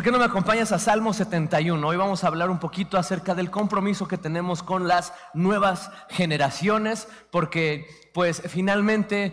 ¿Por qué no me acompañas a Salmo 71? Hoy vamos a hablar un poquito acerca del compromiso que tenemos con las nuevas generaciones, porque pues finalmente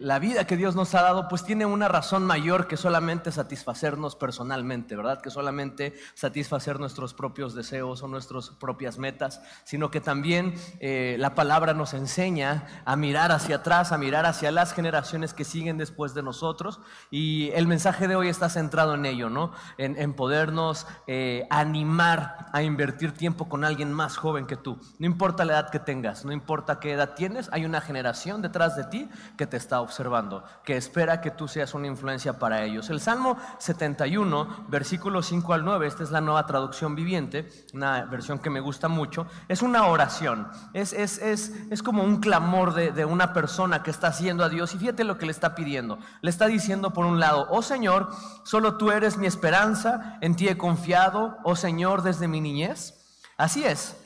la vida que Dios nos ha dado pues tiene una razón mayor que solamente satisfacernos personalmente, ¿verdad? Que solamente satisfacer nuestros propios deseos o nuestras propias metas, sino que también eh, la palabra nos enseña a mirar hacia atrás, a mirar hacia las generaciones que siguen después de nosotros y el mensaje de hoy está centrado en ello, ¿no? En, podernos eh, animar a invertir tiempo con alguien más joven que tú. No importa la edad que tengas, no importa qué edad tienes, hay generación detrás de ti que te está observando, que espera que tú seas una influencia para ellos. El Salmo 71, versículos 5 al 9, esta es la nueva traducción viviente, una versión que me gusta mucho, es una oración, es, es, es, es como un clamor de, de una persona que está haciendo a Dios y fíjate lo que le está pidiendo. Le está diciendo por un lado, oh Señor, solo tú eres mi esperanza, en ti he confiado, oh Señor, desde mi niñez. Así es,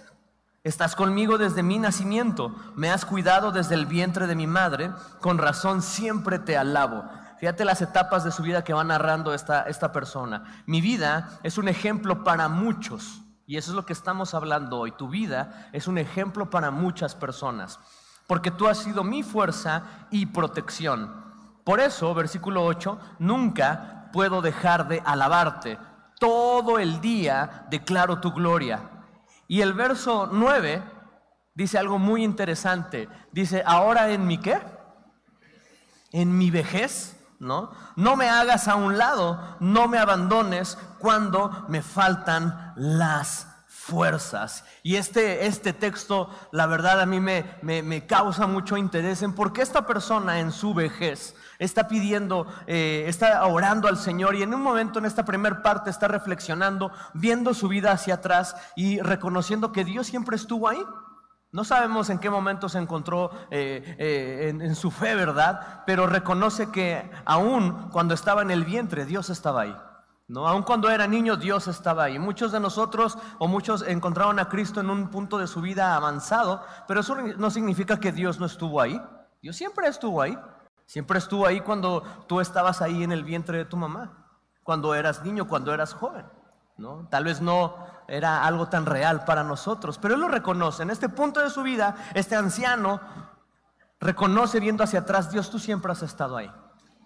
Estás conmigo desde mi nacimiento, me has cuidado desde el vientre de mi madre, con razón siempre te alabo. Fíjate las etapas de su vida que va narrando esta, esta persona. Mi vida es un ejemplo para muchos, y eso es lo que estamos hablando hoy. Tu vida es un ejemplo para muchas personas, porque tú has sido mi fuerza y protección. Por eso, versículo 8, nunca puedo dejar de alabarte. Todo el día declaro tu gloria. Y el verso 9 dice algo muy interesante. Dice, ahora en mi qué? En mi vejez, ¿no? No me hagas a un lado, no me abandones cuando me faltan las fuerzas. Y este, este texto, la verdad, a mí me, me, causa mucho interés en por qué esta persona en su vejez está pidiendo, eh, está orando al Señor y en un momento en esta primera parte está reflexionando, viendo su vida hacia atrás y reconociendo que Dios siempre estuvo ahí. No sabemos en qué momento se encontró eh, eh, en, su fe, ¿verdad? Pero reconoce que aún cuando estaba en el vientre, Dios estaba ahí. ¿No? Aun cuando era niño, Dios estaba ahí. Muchos de nosotros o muchos encontraron a Cristo en un punto de su vida avanzado, pero eso no significa que Dios no estuvo ahí. Dios siempre estuvo ahí. Siempre estuvo ahí cuando tú estabas ahí en el vientre de tu mamá, cuando eras niño, cuando eras joven. ¿no? Tal vez no era algo tan real para nosotros, pero Él lo reconoce. En este punto de su vida, este anciano reconoce viendo hacia atrás, Dios, tú siempre has estado ahí.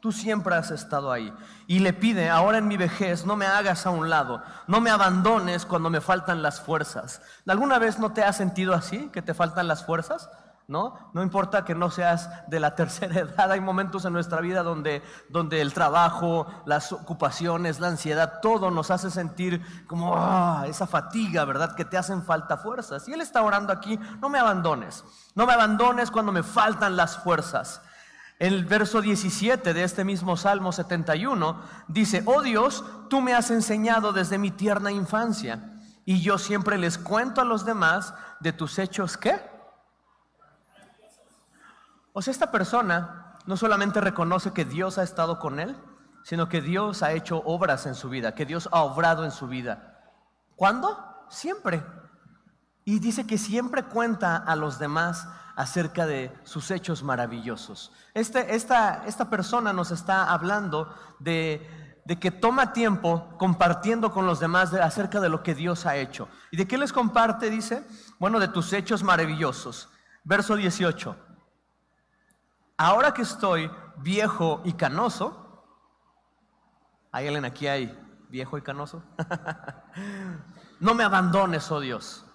Tú siempre has estado ahí. Y le pide, ahora en mi vejez, no me hagas a un lado, no me abandones cuando me faltan las fuerzas. ¿Alguna vez no te has sentido así, que te faltan las fuerzas? ¿no? No importa que no seas de la tercera edad, hay momentos en nuestra vida donde, donde el trabajo, las ocupaciones, la ansiedad, todo nos hace sentir como ah, esa fatiga, ¿verdad? Que te hacen falta fuerzas. Y Él está orando aquí, no me abandones, no me abandones cuando me faltan las fuerzas. El verso 17 de este mismo Salmo 71 dice, oh Dios, tú me has enseñado desde mi tierna infancia y yo siempre les cuento a los demás de tus hechos, ¿qué? O sea, esta persona no solamente reconoce que Dios ha estado con él, sino que Dios ha hecho obras en su vida, que Dios ha obrado en su vida. ¿Cuándo? Siempre. Y dice que siempre cuenta a los demás acerca de sus hechos maravillosos. Este, esta, esta persona nos está hablando de, de, que toma tiempo compartiendo con los demás acerca de lo que Dios ha hecho. ¿Y de qué les comparte? Dice, bueno, de tus hechos maravillosos. Verso 18 ahora que estoy viejo y canoso, ¿hay alguien aquí hay viejo y canoso? no me abandones, oh Dios.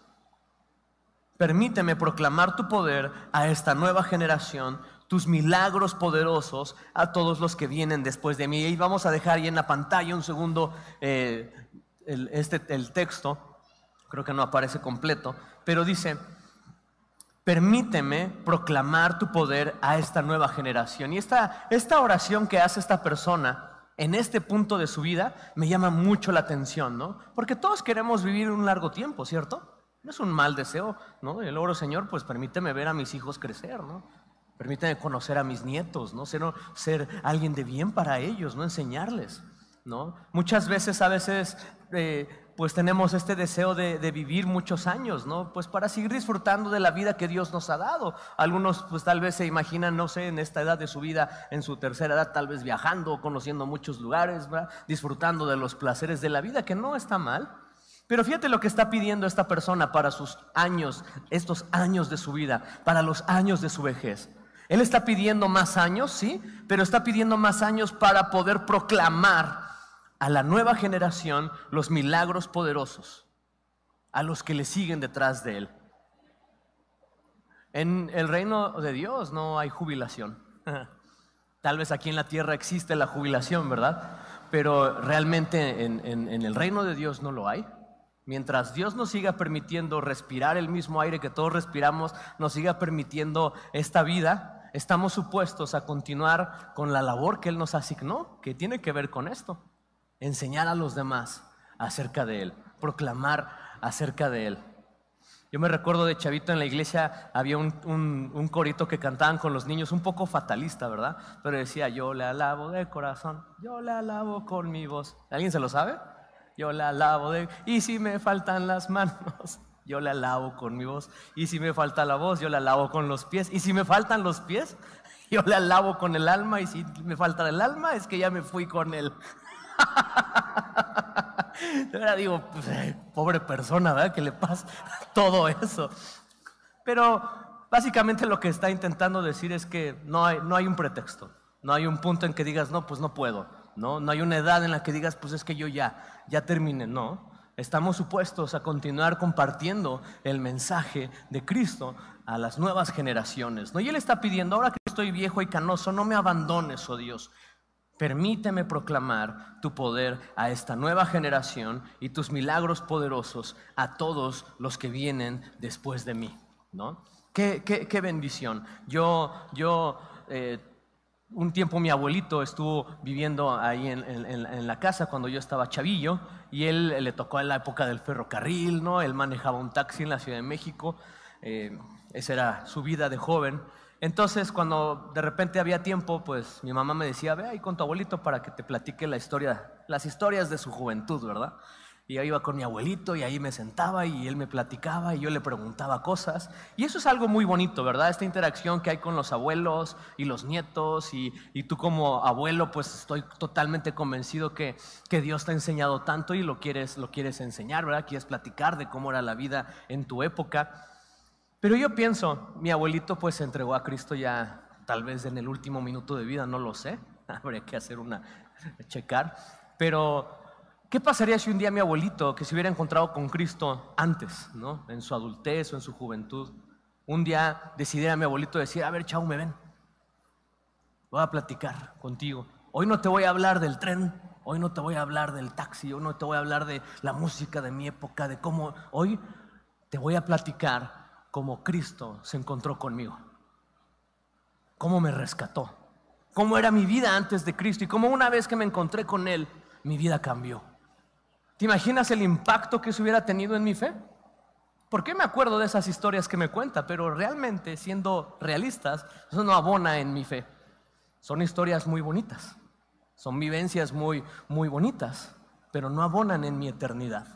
Permíteme proclamar tu poder a esta nueva generación, tus milagros poderosos a todos los que vienen después de mí. Y vamos a dejar ahí en la pantalla un segundo eh, este, el texto, creo que no aparece completo, pero dice, permíteme proclamar tu poder a esta nueva generación. Y esta, esta oración que hace esta persona en este punto de su vida me llama mucho la atención, ¿no? Porque todos queremos vivir un largo tiempo, ¿cierto? No es un mal deseo, ¿no? El oro, Señor, pues permíteme ver a mis hijos crecer, ¿no? Permíteme conocer a mis nietos, ¿no? Ser, ser alguien de bien para ellos, ¿no? Enseñarles, ¿no? Muchas veces, a veces, eh, pues tenemos este deseo de, vivir muchos años, ¿no? Pues para seguir disfrutando de la vida que Dios nos ha dado. Algunos, pues tal vez se imaginan, no sé, en esta edad de su vida, en su tercera edad, tal vez viajando, conociendo muchos lugares, ¿verdad? disfrutando de los placeres de la vida, que no está mal. Pero fíjate lo que está pidiendo esta persona para sus años, estos años de su vida, para los años de su vejez. Él está pidiendo más años, sí, pero está pidiendo más años para poder proclamar a la nueva generación los milagros poderosos, a los que le siguen detrás de él. En el reino de Dios no hay jubilación. Tal vez aquí en la tierra existe la jubilación, ¿verdad? Pero realmente en, el reino de Dios no lo hay. Mientras Dios nos siga permitiendo respirar el mismo aire que todos respiramos, nos siga permitiendo esta vida, estamos supuestos a continuar con la labor que Él nos asignó, que tiene que ver con esto enseñar a los demás acerca de Él, proclamar acerca de Él. Yo me recuerdo de chavito en la iglesia había un, corito que cantaban con los niños, un poco fatalista, ¿verdad? Pero decía, yo le alabo de corazón, yo le alabo con mi voz. ¿Alguien se lo sabe? Yo le alabo de... Y si me faltan las manos, yo le alabo con mi voz. Y si me falta la voz, yo le alabo con los pies. Y si me faltan los pies, yo le alabo con el alma. Y si me falta el alma, es que ya me fui con él. Ahora digo, pues, pobre persona, ¿verdad? Que le pasa todo eso. Pero básicamente lo que está intentando decir es que no hay, no hay un pretexto. No hay un punto en que digas, no, pues no puedo. No, no hay una edad en la que digas, pues es que yo ya, ya terminé. No. Estamos supuestos a continuar compartiendo el mensaje de Cristo a las nuevas generaciones. ¿no? Y Él está pidiendo, ahora que estoy viejo y canoso, no me abandones, oh Dios. Permíteme proclamar tu poder a esta nueva generación y tus milagros poderosos a todos los que vienen después de mí. ¿no? Qué, qué, bendición. Yo, yo eh, un tiempo mi abuelito estuvo viviendo ahí en, la casa cuando yo estaba chavillo y él le tocó en la época del ferrocarril, ¿no? Él manejaba un taxi en la Ciudad de México. Eh, esa era su vida de joven. Entonces, cuando de repente había tiempo, pues mi mamá me decía, ve ahí con tu abuelito para que te platique las historias de su juventud, ¿verdad? Y yo iba con mi abuelito y ahí me sentaba y él me platicaba y yo le preguntaba cosas. Y eso es algo muy bonito, ¿verdad? Esta interacción que hay con los abuelos y los nietos y, tú como abuelo, pues estoy totalmente convencido que, que, Dios te ha enseñado tanto y lo quieres, lo quieres enseñar, ¿verdad? Quieres platicar de cómo era la vida en tu época. Pero yo pienso, mi abuelito pues se entregó a Cristo ya tal vez en el último minuto de vida, no lo sé, habría que hacer una, checar, pero ¿qué pasaría si un día mi abuelito, que se hubiera encontrado con Cristo antes, ¿no? en su adultez o en su juventud, un día decidiera mi abuelito decir, a ver, chau, me ven, voy a platicar contigo, hoy no te voy a hablar del tren, hoy no te voy a hablar del taxi, hoy no te voy a hablar de la música de mi época, de cómo, hoy te voy a platicar cómo Cristo se encontró conmigo, cómo me rescató, cómo era mi vida antes de Cristo y cómo una vez que me encontré con Él, mi vida cambió. ¿Te imaginas el impacto que eso hubiera tenido en mi fe? ¿Por qué me acuerdo de esas historias que me cuenta? Pero realmente, siendo realistas, eso no abona en mi fe. Son historias muy bonitas, son vivencias muy, muy bonitas, pero no abonan en mi eternidad.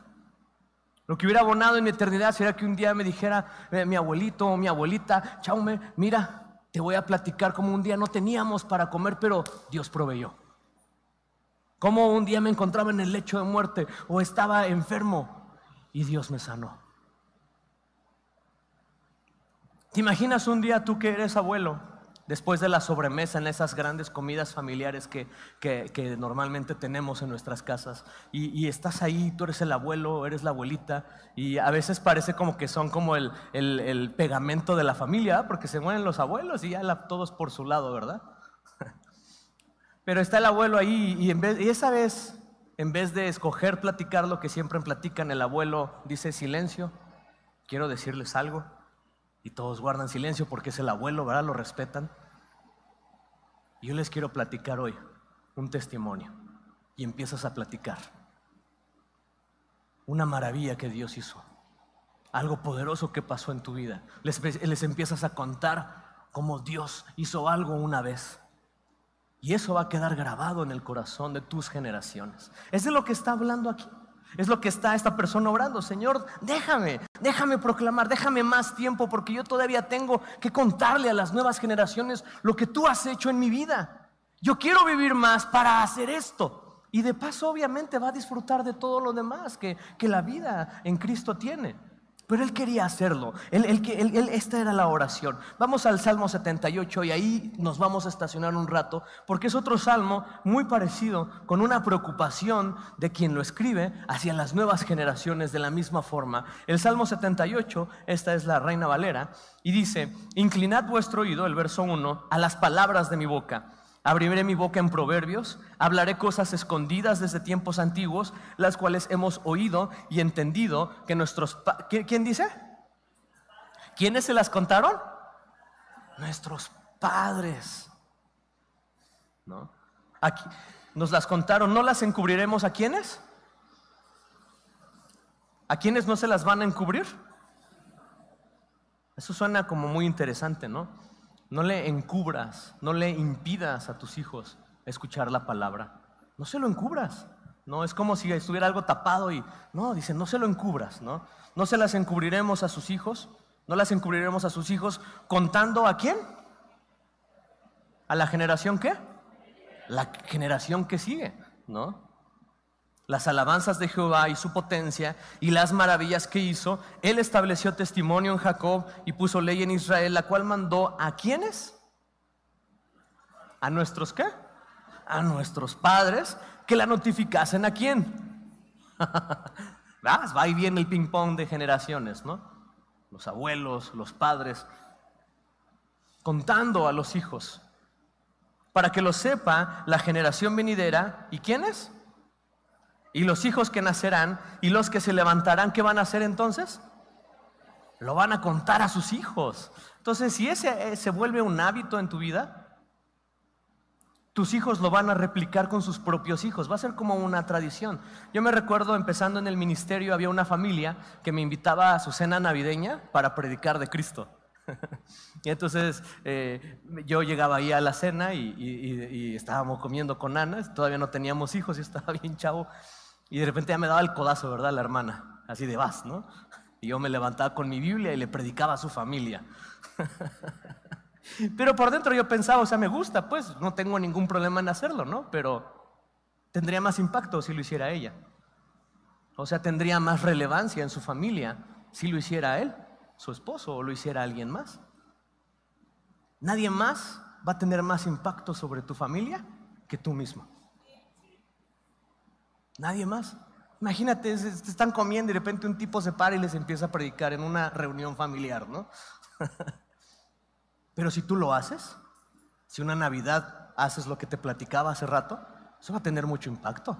Lo que hubiera abonado en mi eternidad sería que un día me dijera eh, mi abuelito o mi abuelita, Chaume, mira, te voy a platicar como un día no teníamos para comer, pero Dios proveyó. Como un día me encontraba en el lecho de muerte o estaba enfermo y Dios me sanó. ¿Te imaginas un día tú que eres abuelo después de la sobremesa en esas grandes comidas familiares que, normalmente tenemos en nuestras casas. Y, estás ahí, tú eres el abuelo, eres la abuelita, y a veces parece como que son como el, pegamento de la familia, porque se mueren los abuelos y ya todos por su lado, ¿verdad? Pero está el abuelo ahí y, y esa vez, en vez de escoger platicar lo que siempre platican, el abuelo dice silencio, quiero decirles algo. Y todos guardan silencio porque es el abuelo, ¿verdad? Lo respetan. Yo les quiero platicar hoy un testimonio. Y empiezas a platicar. Una maravilla que Dios hizo. algo poderoso que pasó en tu vida. Les, les empiezas a contar cómo Dios hizo algo una vez. Y eso va a quedar grabado en el corazón de tus generaciones. Es de lo que está hablando aquí. Es lo que está esta persona orando. Señor, déjame, déjame proclamar, déjame más tiempo porque yo todavía tengo que contarle a las nuevas generaciones lo que tú has hecho en mi vida. Yo quiero vivir más para hacer esto. Y de paso obviamente va a disfrutar de todo lo demás que, que la vida en Cristo tiene. Pero él quería hacerlo. Él, esta era la oración. Vamos al Salmo 78 y ahí nos vamos a estacionar un rato, porque es otro salmo muy parecido, con una preocupación de quien lo escribe hacia las nuevas generaciones de la misma forma. El Salmo 78, esta es la Reina Valera, y dice, inclinad vuestro oído, el verso 1, a las palabras de mi boca Abriré mi boca en proverbios, hablaré cosas escondidas desde tiempos antiguos, las cuales hemos oído y entendido que nuestros... ¿Quién dice? ¿Quiénes se las contaron? Nuestros padres. ¿No? Aquí nos las contaron, ¿no las encubriremos a quiénes? ¿A quiénes no se las van a encubrir? Eso suena como muy interesante, ¿no? No le encubras, no le impidas a tus hijos escuchar la palabra. No se lo encubras. No es como si estuviera algo tapado y no, dice, no se lo encubras, ¿no? No se las encubriremos a sus hijos, no las encubriremos a sus hijos contando a quién? ¿A la generación qué? La generación que sigue, ¿no? Las alabanzas de Jehová y su potencia y las maravillas que hizo, él estableció testimonio en Jacob y puso ley en Israel, la cual mandó a quiénes? ¿A nuestros qué? A nuestros padres que la notificasen a quién. Va y viene el ping-pong de generaciones, ¿no? Los abuelos, los padres, contando a los hijos, para que lo sepa la generación venidera. ¿Y quiénes? Y los hijos que nacerán y los que se levantarán, ¿qué van a hacer entonces? Lo van a contar a sus hijos. Entonces, si ese eh, se vuelve un hábito en tu vida, tus hijos lo van a replicar con sus propios hijos. Va a ser como una tradición. Yo me recuerdo empezando en el ministerio, había una familia que me invitaba a su cena navideña para predicar de Cristo. y entonces eh, yo llegaba ahí a la cena y, estábamos comiendo con Ana, todavía no teníamos hijos y estaba bien chavo. Y de repente ya me daba el codazo, ¿verdad? La hermana, así de vas, ¿no? Y yo me levantaba con mi Biblia y le predicaba a su familia. Pero por dentro yo pensaba, o sea, me gusta, pues no tengo ningún problema en hacerlo, ¿no? Pero tendría más impacto si lo hiciera ella. O sea, tendría más relevancia en su familia si lo hiciera él, su esposo, o lo hiciera alguien más. Nadie más va a tener más impacto sobre tu familia que tú mismo. Nadie más. Imagínate, están comiendo y de repente un tipo se para y les empieza a predicar en una reunión familiar, ¿no? Pero si tú lo haces, si una Navidad haces lo que te platicaba hace rato, eso va a tener mucho impacto.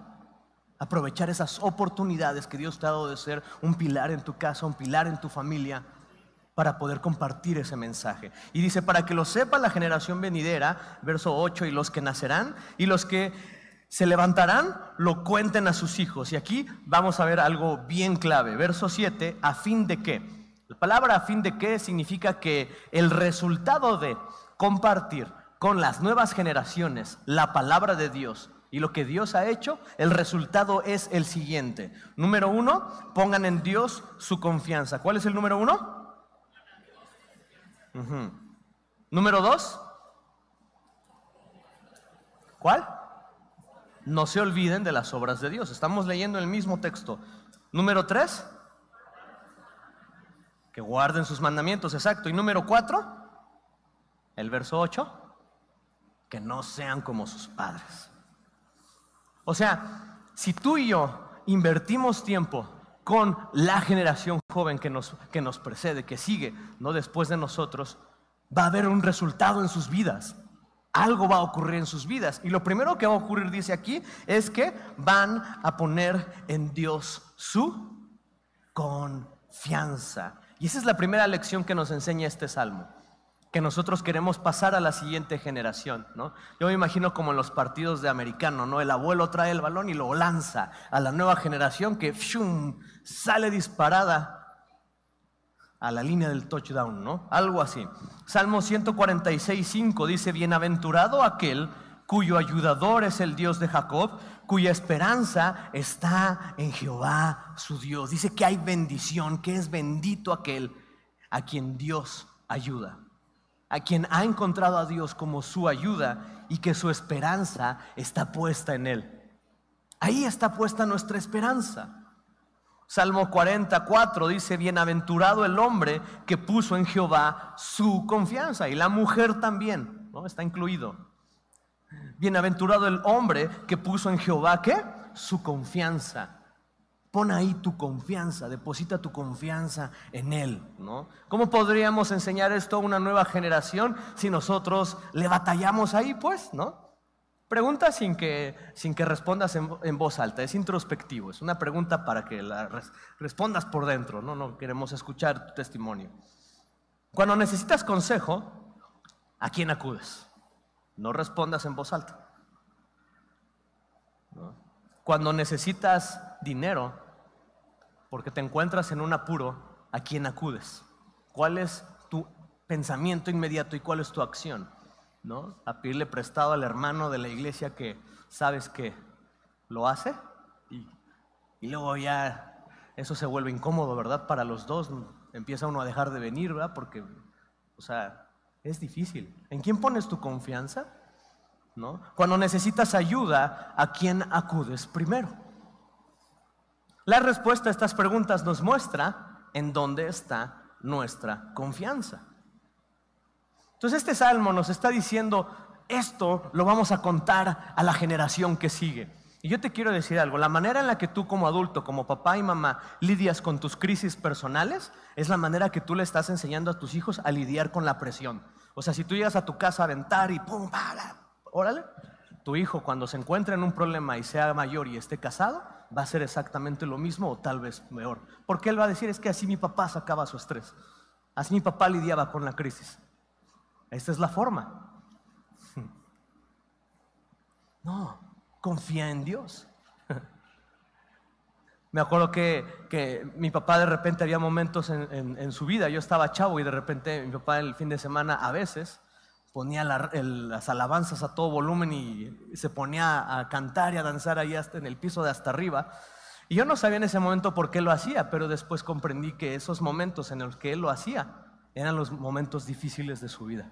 Aprovechar esas oportunidades que Dios te ha dado de ser un pilar en tu casa, un pilar en tu familia, para poder compartir ese mensaje. Y dice, para que lo sepa la generación venidera, verso 8, y los que nacerán, y los que se levantarán, lo cuenten a sus hijos. Y aquí vamos a ver algo bien clave. Verso 7, a fin de qué. La palabra a fin de qué significa que el resultado de compartir con las nuevas generaciones la palabra de Dios y lo que Dios ha hecho, el resultado es el siguiente. Número uno, pongan en Dios su confianza. ¿Cuál es el número uno? Número dos, ¿cuál? no se olviden de las obras de Dios. Estamos leyendo el mismo texto. Número tres, que guarden sus mandamientos, exacto. Y número cuatro, el verso 8, que no sean como sus padres. O sea, si tú y yo invertimos tiempo con la generación joven que nos, que nos precede, que sigue, no después de nosotros, va a haber un resultado en sus vidas algo va a ocurrir en sus vidas. Y lo primero que va a ocurrir, dice aquí, es que van a poner en Dios su confianza. Y esa es la primera lección que nos enseña este salmo, que nosotros queremos pasar a la siguiente generación. ¿no? Yo me imagino como en los partidos de americano, ¿no? el abuelo trae el balón y lo lanza a la nueva generación que sale disparada a la línea del touchdown, ¿no? Algo así. Salmo 146, 5 dice, bienaventurado aquel cuyo ayudador es el Dios de Jacob, cuya esperanza está en Jehová su Dios. Dice que hay bendición, que es bendito aquel a quien Dios ayuda, a quien ha encontrado a Dios como su ayuda y que su esperanza está puesta en Él. Ahí está puesta nuestra esperanza. Salmo 44 dice, bienaventurado el hombre que puso en Jehová su confianza y la mujer también, ¿no? Está incluido. Bienaventurado el hombre que puso en Jehová, ¿qué? Su confianza. Pon ahí tu confianza, deposita tu confianza en Él, ¿no? ¿Cómo podríamos enseñar esto a una nueva generación si nosotros le batallamos ahí, pues, ¿no? Pregunta sin que, sin que respondas en, voz alta, es introspectivo, es una pregunta para que la respondas por dentro, ¿no? No queremos escuchar tu testimonio. Cuando necesitas consejo, ¿a quién acudes? No respondas en voz alta. Cuando necesitas dinero, porque te encuentras en un apuro, ¿a quién acudes? ¿Cuál es tu pensamiento inmediato y cuál es tu acción? ¿no? A pedirle prestado al hermano de la iglesia que sabes que lo hace y, luego ya eso se vuelve incómodo, ¿verdad? Para los dos empieza uno a dejar de venir, ¿verdad? Porque, o sea, es difícil. ¿En quién pones tu confianza? ¿No? Cuando necesitas ayuda, ¿a quién acudes primero? La respuesta a estas preguntas nos muestra en dónde está nuestra confianza. Entonces este salmo nos está diciendo, esto lo vamos a contar a la generación que sigue. Y yo te quiero decir algo, la manera en la que tú como adulto, como papá y mamá, lidias con tus crisis personales es la manera que tú le estás enseñando a tus hijos a lidiar con la presión. O sea, si tú llegas a tu casa a aventar y pum, órale, tu hijo cuando se encuentre en un problema y sea mayor y esté casado, va a ser exactamente lo mismo o tal vez peor. Porque él va a decir, es que así mi papá sacaba su estrés, así mi papá lidiaba con la crisis. Esta es la forma. No, confía en Dios. Me acuerdo que, mi papá de repente había momentos en, su vida, yo estaba chavo y de repente mi papá el fin de semana a veces ponía las alabanzas a todo volumen y se ponía a cantar y a danzar ahí hasta en el piso de hasta arriba. Y yo no sabía en ese momento por qué lo hacía, pero después comprendí que esos momentos en los que él lo hacía eran los momentos difíciles de su vida.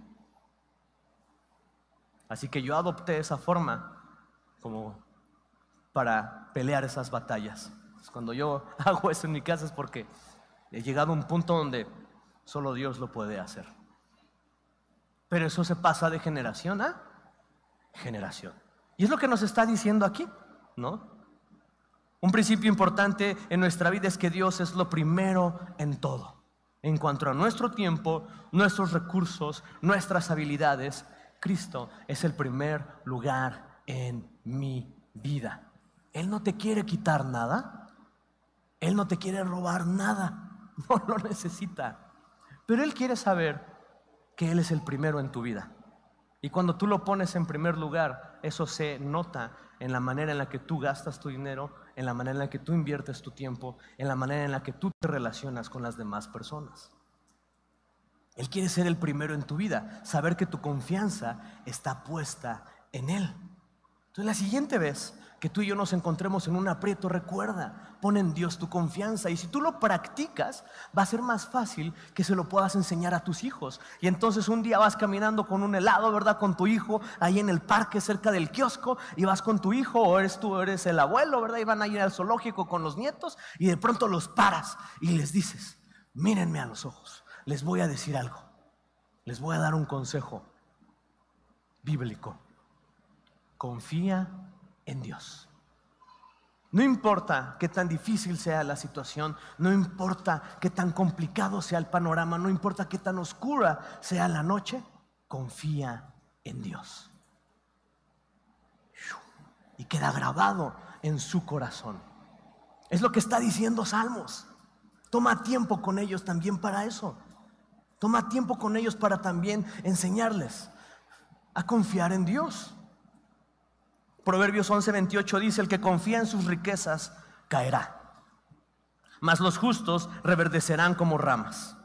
Así que yo adopté esa forma como para pelear esas batallas. Cuando yo hago eso en mi casa es porque he llegado a un punto donde solo Dios lo puede hacer. Pero eso se pasa de generación a generación. Y es lo que nos está diciendo aquí, ¿no? Un principio importante en nuestra vida es que Dios es lo primero en todo. En cuanto a nuestro tiempo, nuestros recursos, nuestras habilidades, Cristo es el primer lugar en mi vida. Él no te quiere quitar nada. Él no te quiere robar nada. No lo necesita. Pero Él quiere saber que Él es el primero en tu vida. Y cuando tú lo pones en primer lugar, eso se nota en la manera en la que tú gastas tu dinero, en la manera en la que tú inviertes tu tiempo, en la manera en la que tú te relacionas con las demás personas. Él quiere ser el primero en tu vida, saber que tu confianza está puesta en Él. Entonces la siguiente vez que tú y yo nos encontremos en un aprieto, recuerda, pon en Dios tu confianza y si tú lo practicas, va a ser más fácil que se lo puedas enseñar a tus hijos. Y entonces un día vas caminando con un helado, ¿verdad? Con tu hijo ahí en el parque cerca del kiosco y vas con tu hijo o eres tú, eres el abuelo, ¿verdad? Y van a ir al zoológico con los nietos y de pronto los paras y les dices, mírenme a los ojos les voy a decir algo. Les voy a dar un consejo bíblico. Confía en Dios. No importa qué tan difícil sea la situación, no importa qué tan complicado sea el panorama, no importa qué tan oscura sea la noche, confía en Dios. Y queda grabado en su corazón. Es lo que está diciendo Salmos. Toma tiempo con ellos también para eso. Toma tiempo con ellos para también enseñarles a confiar en Dios. Proverbios 11:28 dice, el que confía en sus riquezas caerá, mas los justos reverdecerán como ramas.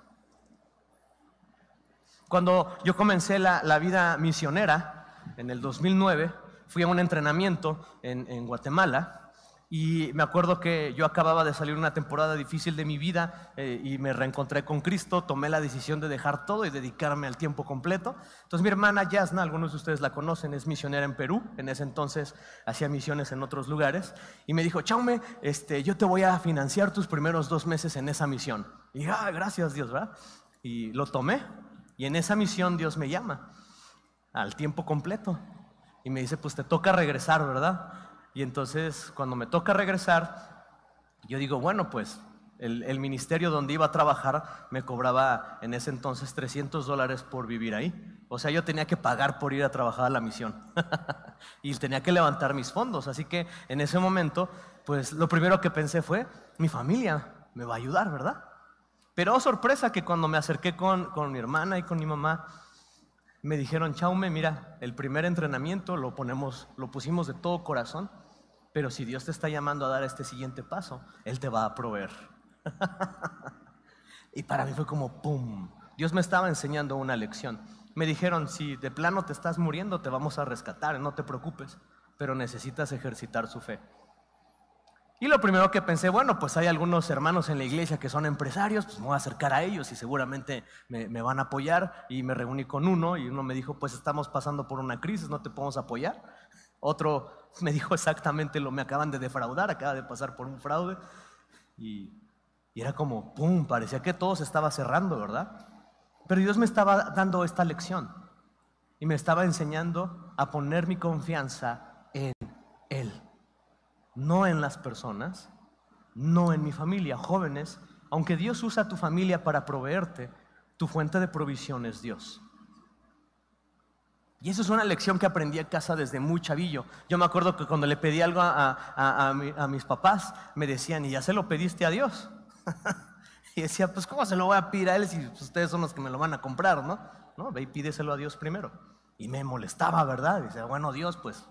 Cuando yo comencé la, la vida misionera, en el 2009, fui a un entrenamiento en, en Guatemala y me acuerdo que yo acababa de salir una temporada difícil de mi vida eh, y me reencontré con Cristo, tomé la decisión de dejar todo y dedicarme al tiempo completo. Entonces mi hermana Yasna, algunos de ustedes la conocen, es misionera en Perú, en ese entonces hacía misiones en otros lugares, y me dijo, Chaume, este, yo te voy a financiar tus primeros dos meses en esa misión. Y dije, ah, gracias Dios, ¿verdad? Y lo tomé, y en esa misión Dios me llama al tiempo completo. Y me dice, pues te toca regresar, ¿verdad? Y entonces cuando me toca regresar, yo digo, bueno, pues el, ministerio donde iba a trabajar me cobraba en ese entonces 300 dólares por vivir ahí. O sea, yo tenía que pagar por ir a trabajar a la misión. y tenía que levantar mis fondos. Así que en ese momento, pues lo primero que pensé fue, mi familia me va a ayudar, ¿verdad? Pero oh, sorpresa que cuando me acerqué con, con mi hermana y con mi mamá, me dijeron, Chaume, mira, el primer entrenamiento lo, ponemos, lo pusimos de todo corazón pero si Dios te está llamando a dar este siguiente paso, Él te va a proveer. y para mí fue como, ¡pum! Dios me estaba enseñando una lección. Me dijeron, si de plano te estás muriendo, te vamos a rescatar, no te preocupes, pero necesitas ejercitar su fe. Y lo primero que pensé, bueno, pues hay algunos hermanos en la iglesia que son empresarios, pues me voy a acercar a ellos y seguramente me, me, van a apoyar. Y me reuní con uno y uno me dijo, pues estamos pasando por una crisis, no te podemos apoyar. Otro me dijo exactamente lo, me acaban de defraudar, acaba de pasar por un fraude. Y, era como, ¡pum!, parecía que todo se estaba cerrando, ¿verdad? Pero Dios me estaba dando esta lección y me estaba enseñando a poner mi confianza en Él, no en las personas, no en mi familia. Jóvenes, aunque Dios usa tu familia para proveerte, tu fuente de provisión es Dios. Y eso es una lección que aprendí en casa desde muy chavillo. Yo me acuerdo que cuando le pedí algo a, mis papás, me decían, ¿y ya se lo pediste a Dios? y decía, pues ¿cómo se lo voy a pedir a Él si ustedes son los que me lo van a comprar, ¿no? No, ve y pídeselo a Dios primero. Y me molestaba, ¿verdad? Y decía, bueno, Dios, pues...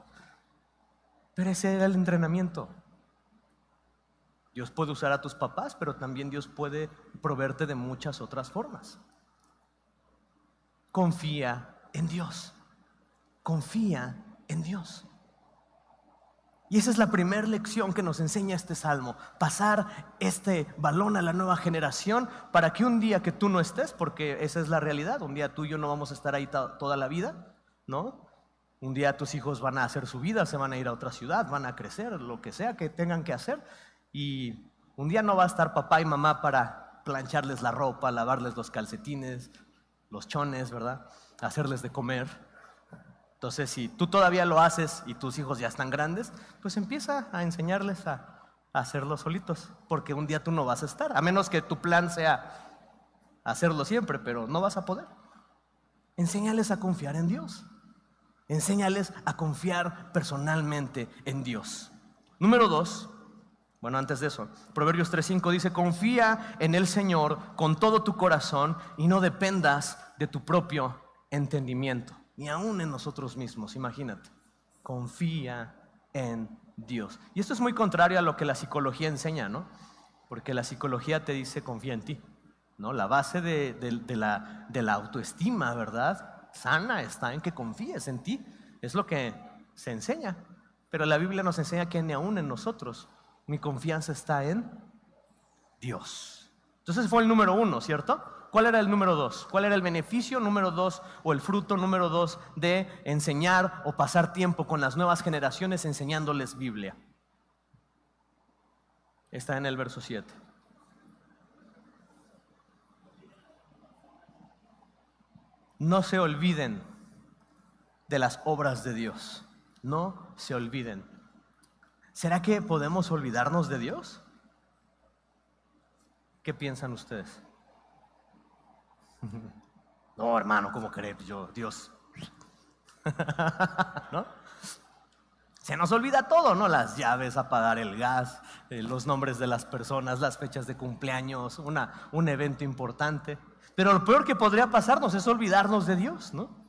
Pero ese era el entrenamiento. Dios puede usar a tus papás, pero también Dios puede proveerte de muchas otras formas. Confía en Dios confía en Dios. Y esa es la primera lección que nos enseña este salmo, pasar este balón a la nueva generación para que un día que tú no estés, porque esa es la realidad, un día tú y yo no vamos a estar ahí toda la vida, ¿no? Un día tus hijos van a hacer su vida, se van a ir a otra ciudad, van a crecer, lo que sea que tengan que hacer, y un día no va a estar papá y mamá para plancharles la ropa, lavarles los calcetines, los chones, ¿verdad? Hacerles de comer. Entonces, si tú todavía lo haces y tus hijos ya están grandes, pues empieza a enseñarles a, hacerlo solitos, porque un día tú no vas a estar, a menos que tu plan sea hacerlo siempre, pero no vas a poder. Enséñales a confiar en Dios. Enséñales a confiar personalmente en Dios. Número dos, bueno, antes de eso, Proverbios 3.5 dice, confía en el Señor con todo tu corazón y no dependas de tu propio entendimiento ni aún en nosotros mismos, imagínate. Confía en Dios. Y esto es muy contrario a lo que la psicología enseña, ¿no? Porque la psicología te dice confía en ti, ¿no? La base de, la, de la autoestima, ¿verdad? Sana está en que confíes en ti. Es lo que se enseña. Pero la Biblia nos enseña que ni aún en nosotros mi confianza está en Dios. Entonces fue el número uno, ¿cierto? ¿Cuál era el número dos? ¿Cuál era el beneficio número dos o el fruto número dos de enseñar o pasar tiempo con las nuevas generaciones enseñándoles Biblia? Está en el verso 7. No se olviden de las obras de Dios. No se olviden. ¿Será que podemos olvidarnos de Dios? ¿Qué piensan ustedes? No, hermano, ¿cómo crees? Yo, Dios. ¿No? Se nos olvida todo, ¿no? Las llaves, apagar el gas, eh, los nombres de las personas, las fechas de cumpleaños, una, un evento importante. Pero lo peor que podría pasarnos es olvidarnos de Dios, ¿no?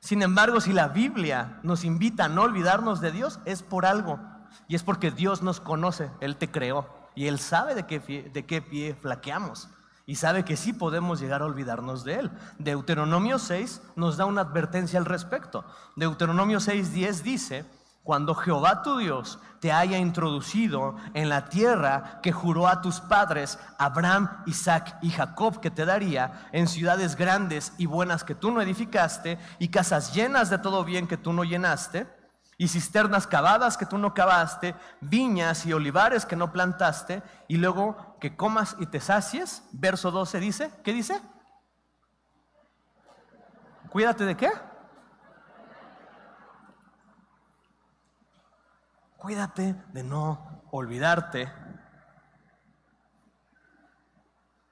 Sin embargo, si la Biblia nos invita a no olvidarnos de Dios, es por algo. Y es porque Dios nos conoce, Él te creó. Y Él sabe de qué, de qué pie flaqueamos. Y sabe que sí podemos llegar a olvidarnos de Él. Deuteronomio 6 nos da una advertencia al respecto. Deuteronomio 6.10 dice, cuando Jehová tu Dios te haya introducido en la tierra que juró a tus padres, Abraham, Isaac y Jacob, que te daría, en ciudades grandes y buenas que tú no edificaste, y casas llenas de todo bien que tú no llenaste, y cisternas cavadas que tú no cavaste, viñas y olivares que no plantaste, y luego que comas y te sacies. Verso 12 dice, ¿qué dice? Cuídate de qué? Cuídate de no olvidarte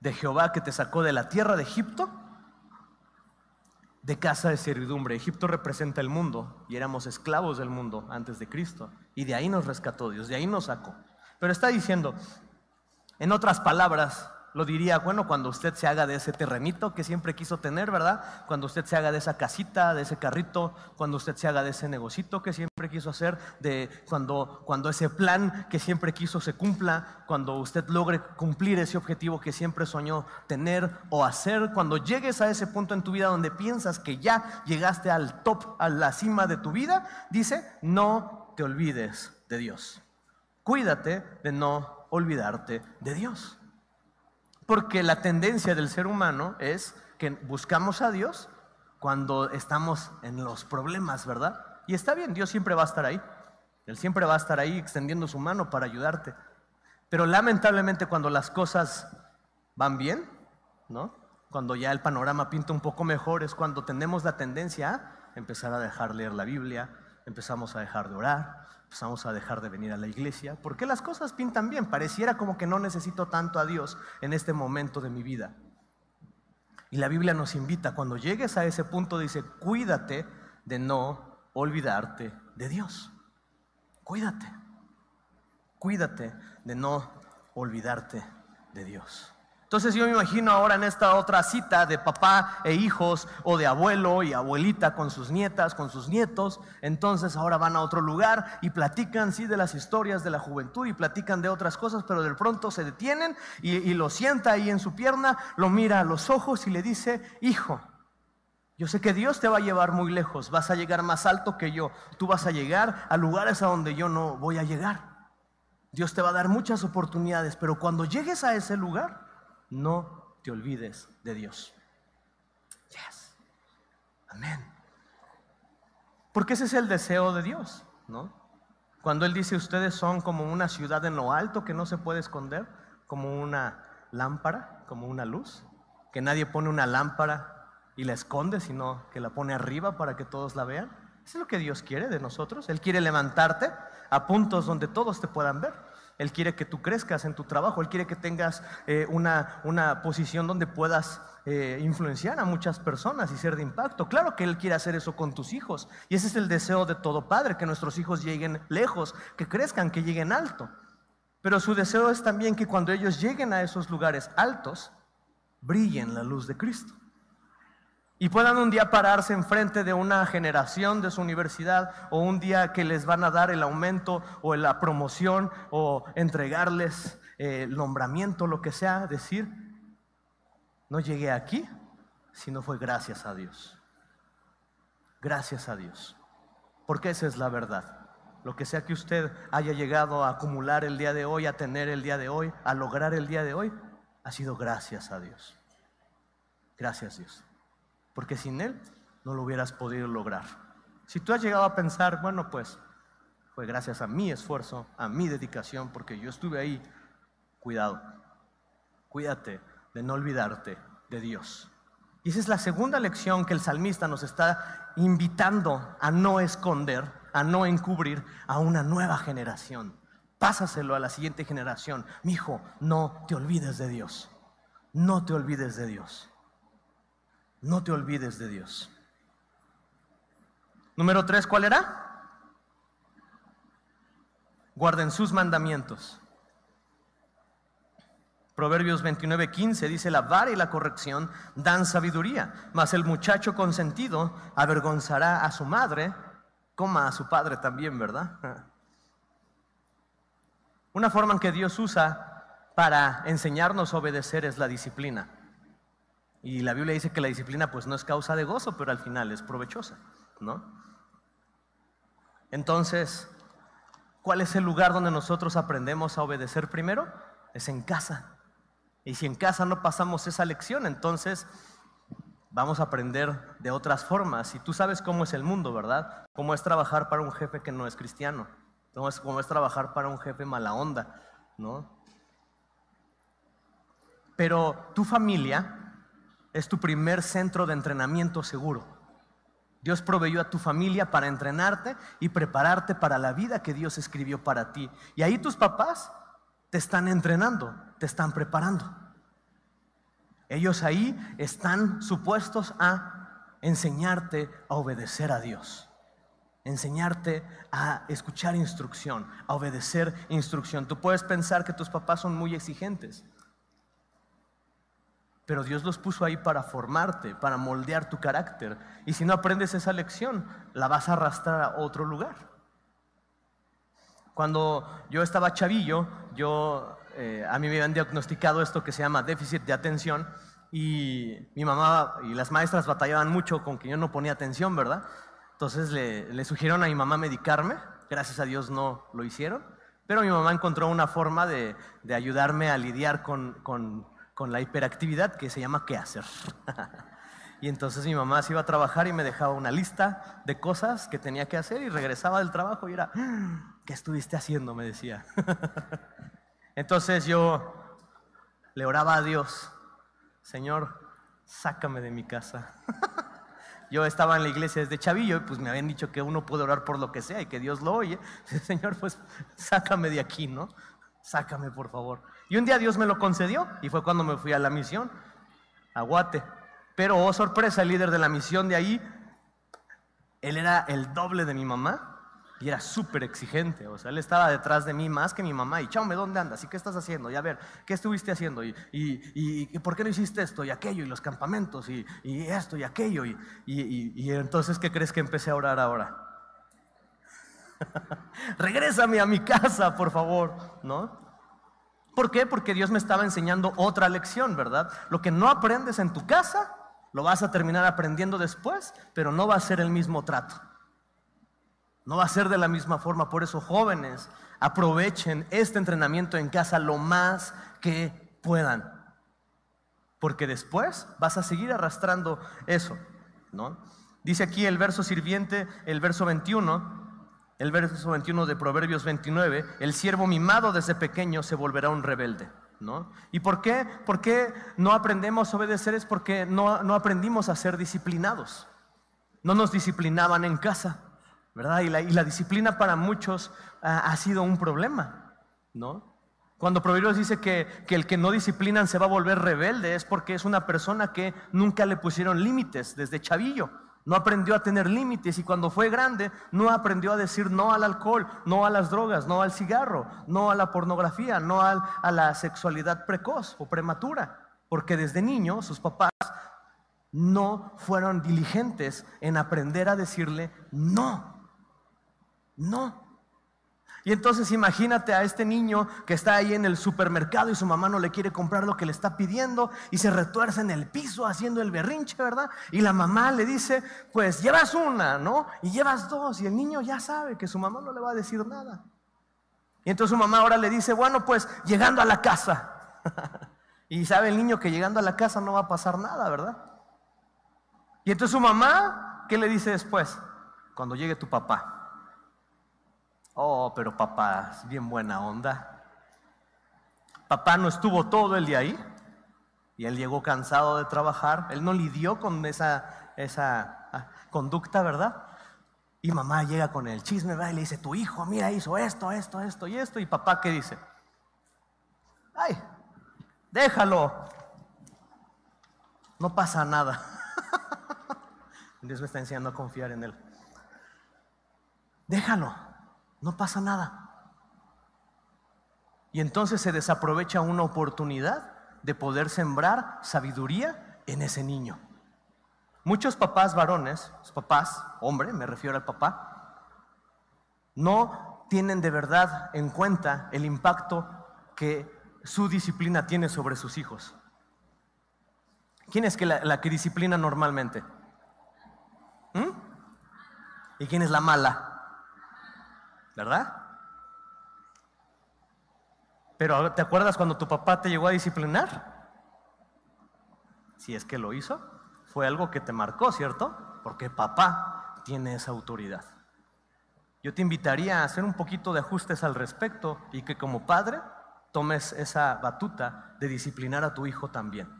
de Jehová que te sacó de la tierra de Egipto de casa de servidumbre. Egipto representa el mundo y éramos esclavos del mundo antes de Cristo. Y de ahí nos rescató Dios, de ahí nos sacó. Pero está diciendo, en otras palabras, lo diría, bueno, cuando usted se haga de ese terrenito que siempre quiso tener, ¿verdad? Cuando usted se haga de esa casita, de ese carrito, cuando usted se haga de ese negocito que siempre quiso hacer, de cuando, cuando ese plan que siempre quiso se cumpla, cuando usted logre cumplir ese objetivo que siempre soñó tener o hacer, cuando llegues a ese punto en tu vida donde piensas que ya llegaste al top, a la cima de tu vida, dice, no te olvides de Dios. Cuídate de no olvidarte de Dios. Porque la tendencia del ser humano es que buscamos a Dios cuando estamos en los problemas, ¿verdad? Y está bien, Dios siempre va a estar ahí. Él siempre va a estar ahí extendiendo su mano para ayudarte. Pero lamentablemente cuando las cosas van bien, ¿no? Cuando ya el panorama pinta un poco mejor es cuando tenemos la tendencia a empezar a dejar leer la Biblia, empezamos a dejar de orar, empezamos a dejar de venir a la iglesia, porque las cosas pintan bien, pareciera como que no necesito tanto a Dios en este momento de mi vida. Y la Biblia nos invita, cuando llegues a ese punto, dice, cuídate de no olvidarte de Dios. Cuídate, cuídate de no olvidarte de Dios. Entonces yo me imagino ahora en esta otra cita de papá e hijos o de abuelo y abuelita con sus nietas, con sus nietos. Entonces ahora van a otro lugar y platican, sí, de las historias de la juventud y platican de otras cosas, pero de pronto se detienen y, y lo sienta ahí en su pierna, lo mira a los ojos y le dice, hijo, yo sé que Dios te va a llevar muy lejos, vas a llegar más alto que yo, tú vas a llegar a lugares a donde yo no voy a llegar. Dios te va a dar muchas oportunidades, pero cuando llegues a ese lugar, no te olvides de Dios. Yes. Amén. Porque ese es el deseo de Dios, ¿no? Cuando Él dice, ustedes son como una ciudad en lo alto que no se puede esconder, como una lámpara, como una luz, que nadie pone una lámpara y la esconde, sino que la pone arriba para que todos la vean. Eso es lo que Dios quiere de nosotros. Él quiere levantarte a puntos donde todos te puedan ver. Él quiere que tú crezcas en tu trabajo, Él quiere que tengas eh, una, una, posición donde puedas eh, influenciar a muchas personas y ser de impacto. Claro que Él quiere hacer eso con tus hijos. Y ese es el deseo de todo padre, que nuestros hijos lleguen lejos, que crezcan, que lleguen alto. Pero su deseo es también que cuando ellos lleguen a esos lugares altos, brillen la luz de Cristo y puedan un día pararse enfrente de una generación de su universidad o un día que les van a dar el aumento o la promoción o entregarles eh, el nombramiento, lo que sea, decir, no llegué aquí, sino fue gracias a Dios. Gracias a Dios. Porque esa es la verdad. Lo que sea que usted haya llegado a acumular el día de hoy, a tener el día de hoy, a lograr el día de hoy, ha sido gracias a Dios. Gracias Dios porque sin Él no lo hubieras podido lograr. Si tú has llegado a pensar, bueno, pues fue gracias a mi esfuerzo, a mi dedicación, porque yo estuve ahí, cuidado, cuídate de no olvidarte de Dios. Y esa es la segunda lección que el salmista nos está invitando a no esconder, a no encubrir a una nueva generación. Pásaselo a la siguiente generación. Mi hijo, no te olvides de Dios. No te olvides de Dios. No te olvides de Dios. Número tres, ¿cuál era? Guarden sus mandamientos. Proverbios 29, 15 dice, la vara y la corrección dan sabiduría, mas el muchacho consentido avergonzará a su madre, coma a su padre también, ¿verdad? Una forma en que Dios usa para enseñarnos a obedecer es la disciplina. Y la Biblia dice que la disciplina pues no es causa de gozo, pero al final es provechosa, ¿no? Entonces, ¿cuál es el lugar donde nosotros aprendemos a obedecer primero? Es en casa. Y si en casa no pasamos esa lección, entonces vamos a aprender de otras formas. Y tú sabes cómo es el mundo, ¿verdad? Cómo es trabajar para un jefe que no es cristiano. Cómo es, trabajar para un jefe mala onda, ¿no? Pero tu familia es tu primer centro de entrenamiento seguro. Dios proveyó a tu familia para entrenarte y prepararte para la vida que Dios escribió para ti. Y ahí tus papás te están entrenando, te están preparando. Ellos ahí están supuestos a enseñarte a obedecer a Dios, enseñarte a escuchar instrucción, a obedecer instrucción. Tú puedes pensar que tus papás son muy exigentes, pero Dios los puso ahí para formarte, para moldear tu carácter. Y si no aprendes esa lección, la vas a arrastrar a otro lugar. Cuando yo estaba chavillo, yo, eh, a mí me habían diagnosticado esto que se llama déficit de atención y mi mamá y las maestras batallaban mucho con que yo no ponía atención, ¿verdad? Entonces le, le sugirieron a mi mamá medicarme, gracias a Dios no lo hicieron, pero mi mamá encontró una forma de, de ayudarme a lidiar con, con con la hiperactividad que se llama qué hacer. y entonces mi mamá se iba a trabajar y me dejaba una lista de cosas que tenía que hacer y regresaba del trabajo y era, ¿qué estuviste haciendo? me decía. entonces yo le oraba a Dios, Señor, sácame de mi casa. Yo estaba en la iglesia desde chavillo y pues me habían dicho que uno puede orar por lo que sea y que Dios lo oye. Señor, pues sácame de aquí, ¿no? Sácame, por favor. Y un día Dios me lo concedió y fue cuando me fui a la misión, a Guate. Pero, oh sorpresa, el líder de la misión de ahí, él era el doble de mi mamá y era súper exigente. O sea, él estaba detrás de mí más que mi mamá. Y, chaume, ¿dónde andas? ¿Y qué estás haciendo? Y a ver, ¿qué estuviste haciendo? ¿Y, y, por qué no hiciste esto y aquello? Y los campamentos y, esto y aquello. Y, entonces, ¿qué crees que empecé a orar ahora? Regrésame a mi casa, por favor, ¿no? ¿Por qué? Porque Dios me estaba enseñando otra lección, ¿verdad? Lo que no aprendes en tu casa, lo vas a terminar aprendiendo después, pero no va a ser el mismo trato. No va a ser de la misma forma. Por eso, jóvenes, aprovechen este entrenamiento en casa lo más que puedan. Porque después vas a seguir arrastrando eso, ¿no? Dice aquí el verso sirviente, el verso 21, el verso 21 de Proverbios 29, el siervo mimado desde pequeño se volverá un rebelde. ¿no? ¿Y por qué? ¿Por qué no aprendemos a obedecer? Es porque no, no aprendimos a ser disciplinados. No nos disciplinaban en casa, ¿verdad? Y la, y la disciplina para muchos ha sido un problema, ¿no? Cuando Proverbios dice que, que, el que no disciplinan se va a volver rebelde, es porque es una persona que nunca le pusieron límites desde chavillo no aprendió a tener límites y cuando fue grande no aprendió a decir no al alcohol, no a las drogas, no al cigarro, no a la pornografía, no a la sexualidad precoz o prematura, porque desde niño sus papás no fueron diligentes en aprender a decirle no, no. Y entonces imagínate a este niño que está ahí en el supermercado y su mamá no le quiere comprar lo que le está pidiendo y se retuerce en el piso haciendo el berrinche, ¿verdad? Y la mamá le dice, pues llevas una, ¿no? Y llevas dos y el niño ya sabe que su mamá no le va a decir nada. Y entonces su mamá ahora le dice, bueno, pues llegando a la casa. y sabe el niño que llegando a la casa no va a pasar nada, ¿verdad? Y entonces su mamá, ¿qué le dice después? Cuando llegue tu papá. Oh, pero papá, es bien buena onda. Papá no estuvo todo el día ahí y él llegó cansado de trabajar. Él no lidió con esa, esa ah, conducta, ¿verdad? Y mamá llega con el chisme ¿verdad? y le dice, tu hijo, mira, hizo esto, esto, esto y esto. Y papá, ¿qué dice? Ay, déjalo. No pasa nada. Dios me está enseñando a confiar en él. Déjalo. No pasa nada. Y entonces se desaprovecha una oportunidad de poder sembrar sabiduría en ese niño. Muchos papás varones, papás, hombre, me refiero al papá, no tienen de verdad en cuenta el impacto que su disciplina tiene sobre sus hijos? ¿Quién es que la, que disciplina normalmente? ¿Mm? ¿Y quién es la mala? ¿Verdad? Pero ¿te acuerdas cuando tu papá te llegó a disciplinar? Si es que lo hizo, fue algo que te marcó, ¿cierto? Porque papá tiene esa autoridad. Yo te invitaría a hacer un poquito de ajustes al respecto y que como padre tomes esa batuta de disciplinar a tu hijo también.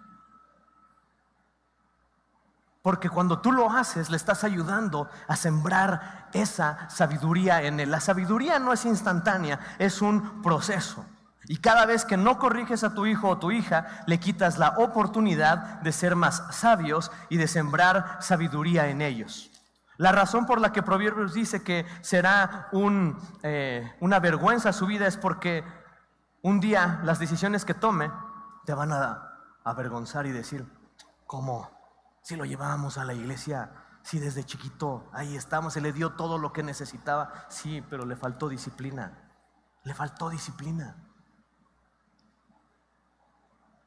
Porque cuando tú lo haces, le estás ayudando a sembrar esa sabiduría en él. La sabiduría no es instantánea, es un proceso. Y cada vez que no corriges a tu hijo o tu hija, le quitas la oportunidad de ser más sabios y de sembrar sabiduría en ellos. La razón por la que Proverbios dice que será eh, una vergüenza su vida es porque un día las decisiones que tome te van a avergonzar y decir, ¿cómo? Si lo llevábamos a la iglesia, si desde chiquito ahí estamos, se le dio todo lo que necesitaba, sí, pero le faltó disciplina, le faltó disciplina.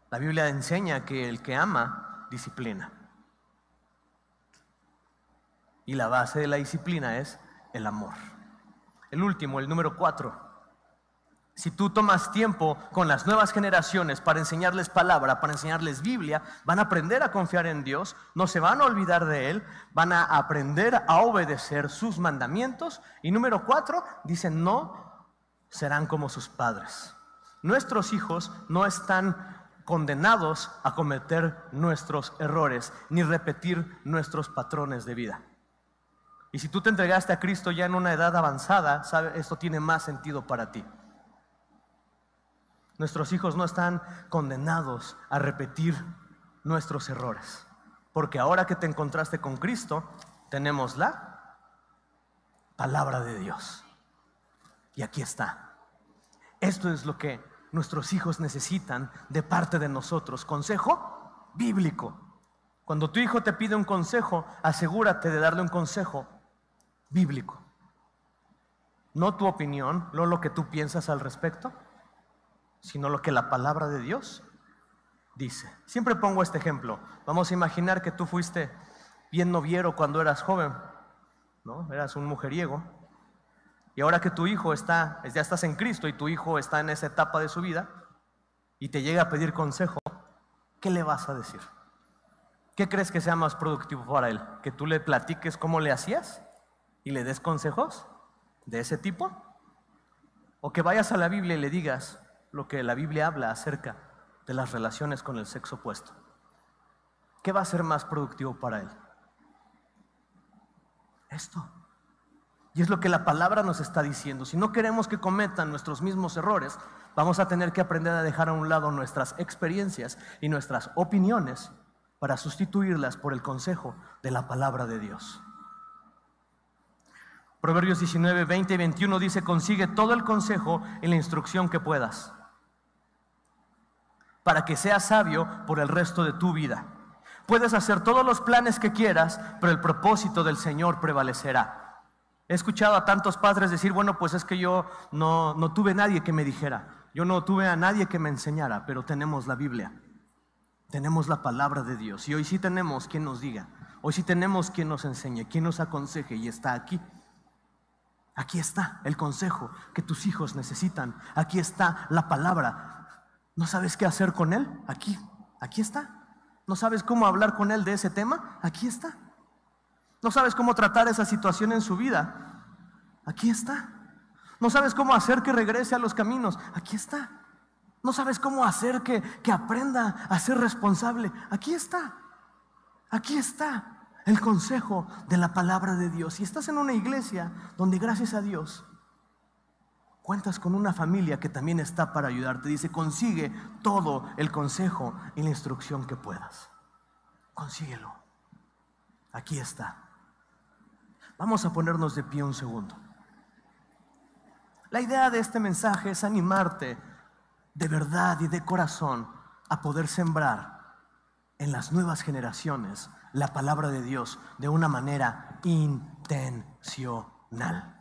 La Biblia enseña que el que ama, disciplina. Y la base de la disciplina es el amor. El último, el número cuatro. Si tú tomas tiempo con las nuevas generaciones para enseñarles palabra, para enseñarles Biblia, van a aprender a confiar en Dios, no se van a olvidar de Él, van a aprender a obedecer sus mandamientos. Y número cuatro, dicen, no serán como sus padres. Nuestros hijos no están condenados a cometer nuestros errores ni repetir nuestros patrones de vida. Y si tú te entregaste a Cristo ya en una edad avanzada, sabe, esto tiene más sentido para ti. Nuestros hijos no están condenados a repetir nuestros errores, porque ahora que te encontraste con Cristo, tenemos la palabra de Dios. Y aquí está. Esto es lo que nuestros hijos necesitan de parte de nosotros. Consejo bíblico. Cuando tu hijo te pide un consejo, asegúrate de darle un consejo bíblico. No tu opinión, no lo que tú piensas al respecto, sino lo que la palabra de Dios dice. Siempre pongo este ejemplo. Vamos a imaginar que tú fuiste bien noviero cuando eras joven, ¿no? Eras un mujeriego. Y ahora que tu hijo está, ya estás en Cristo y tu hijo está en esa etapa de su vida y te llega a pedir consejo, ¿qué le vas a decir? ¿Qué crees que sea más productivo para él? ¿Que tú le platiques cómo le hacías? y le des consejos de ese tipo? ¿O que vayas a la Biblia y le digas lo que la Biblia habla acerca de las relaciones con el sexo opuesto? ¿Qué va a ser más productivo para él? Esto. Y es lo que la palabra nos está diciendo. Si no queremos que cometan nuestros mismos errores, vamos a tener que aprender a dejar a un lado nuestras experiencias y nuestras opiniones para sustituirlas por el consejo de la palabra de Dios. Proverbios 19, 20 y 21 dice, consigue todo el consejo y la instrucción que puedas, para que seas sabio por el resto de tu vida. Puedes hacer todos los planes que quieras, pero el propósito del Señor prevalecerá. He escuchado a tantos padres decir, bueno, pues es que yo no, no tuve nadie que me dijera, yo no tuve a nadie que me enseñara, pero tenemos la Biblia, tenemos la palabra de Dios y hoy sí tenemos quien nos diga, hoy sí tenemos quien nos enseñe, quien nos aconseje y está aquí. Aquí está el consejo que tus hijos necesitan. Aquí está la palabra. ¿No sabes qué hacer con él? Aquí, aquí está. ¿No sabes cómo hablar con él de ese tema? Aquí está. ¿No sabes cómo tratar esa situación en su vida? Aquí está. ¿No sabes cómo hacer que regrese a los caminos? Aquí está. ¿No sabes cómo hacer que, que aprenda a ser responsable? Aquí está. Aquí está el consejo de la palabra de Dios. Si estás en una iglesia donde gracias a Dios cuentas con una familia que también está para ayudarte, dice, consigue todo el consejo y la instrucción que puedas. Consíguelo. Aquí está. Vamos a ponernos de pie un segundo. La idea de este mensaje es animarte de verdad y de corazón a poder sembrar en las nuevas generaciones la palabra de Dios de una manera intencional.